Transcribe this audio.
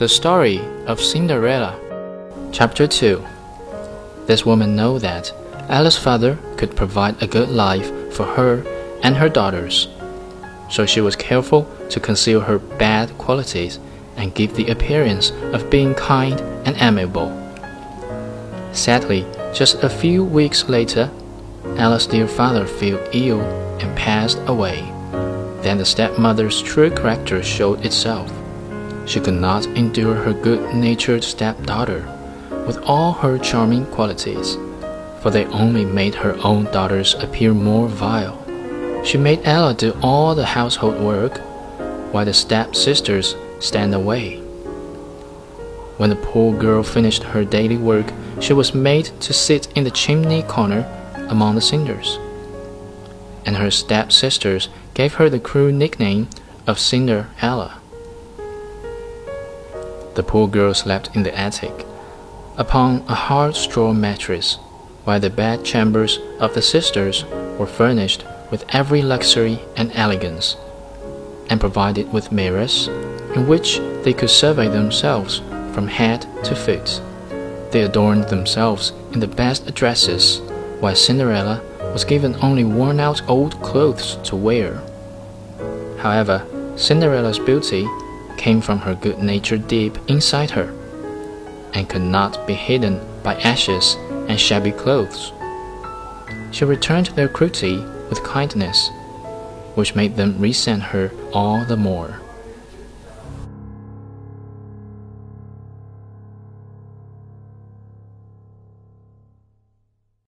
The Story of Cinderella. Chapter 2 This woman knew that Ella's father could provide a good life for her and her daughters, so she was careful to conceal her bad qualities and give the appearance of being kind and amiable. Sadly, just a few weeks later, Ella's dear father fell ill and passed away. Then the stepmother's true character showed itself. She could not endure her good natured stepdaughter, with all her charming qualities, for they only made her own daughters appear more vile. She made Ella do all the household work, while the stepsisters stand away. When the poor girl finished her daily work, she was made to sit in the chimney corner among the cinders. And her stepsisters gave her the cruel nickname of Cinderella. The poor girl slept in the attic, upon a hard straw mattress, while the bed chambers of the sisters were furnished with every luxury and elegance, and provided with mirrors in which they could survey themselves from head to foot. They adorned themselves in the best dresses, while Cinderella was given only worn out old clothes to wear. However, Cinderella's beauty came from her good nature deep inside her, and could not be hidden by ashes and shabby clothes. She returned their cruelty with kindness, which made them resent her all the more.